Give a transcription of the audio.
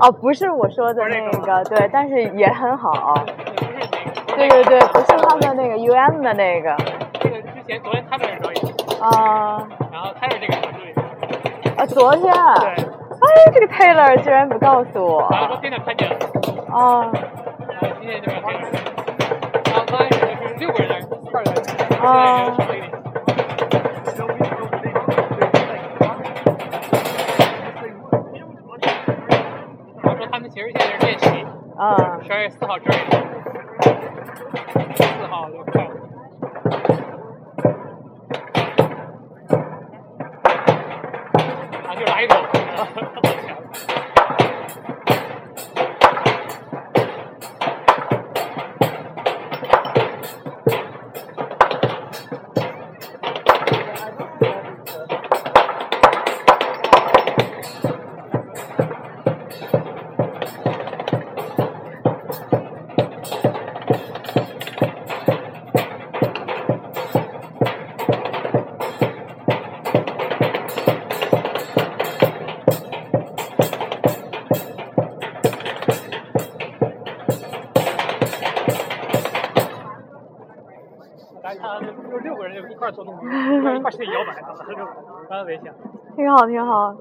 哦，不是我说的那个，对，但是也很好。对对对，不是他们那个 UM 的那个。这个之前昨天他们也表演，啊然后他是这个团队，啊，昨天。对，哎，这个 Taylor 居然不告诉我。然后说现在看见了，啊然后今天就没有看见。然后刚开始就是六个人来，一块儿来，现在啊们其实现在是练习，啊十二月四号之类的，四号就快了。啊，就来一口。大家看，就六个人就一块儿做动作，一块摇摆，然后危险。挺好挺好。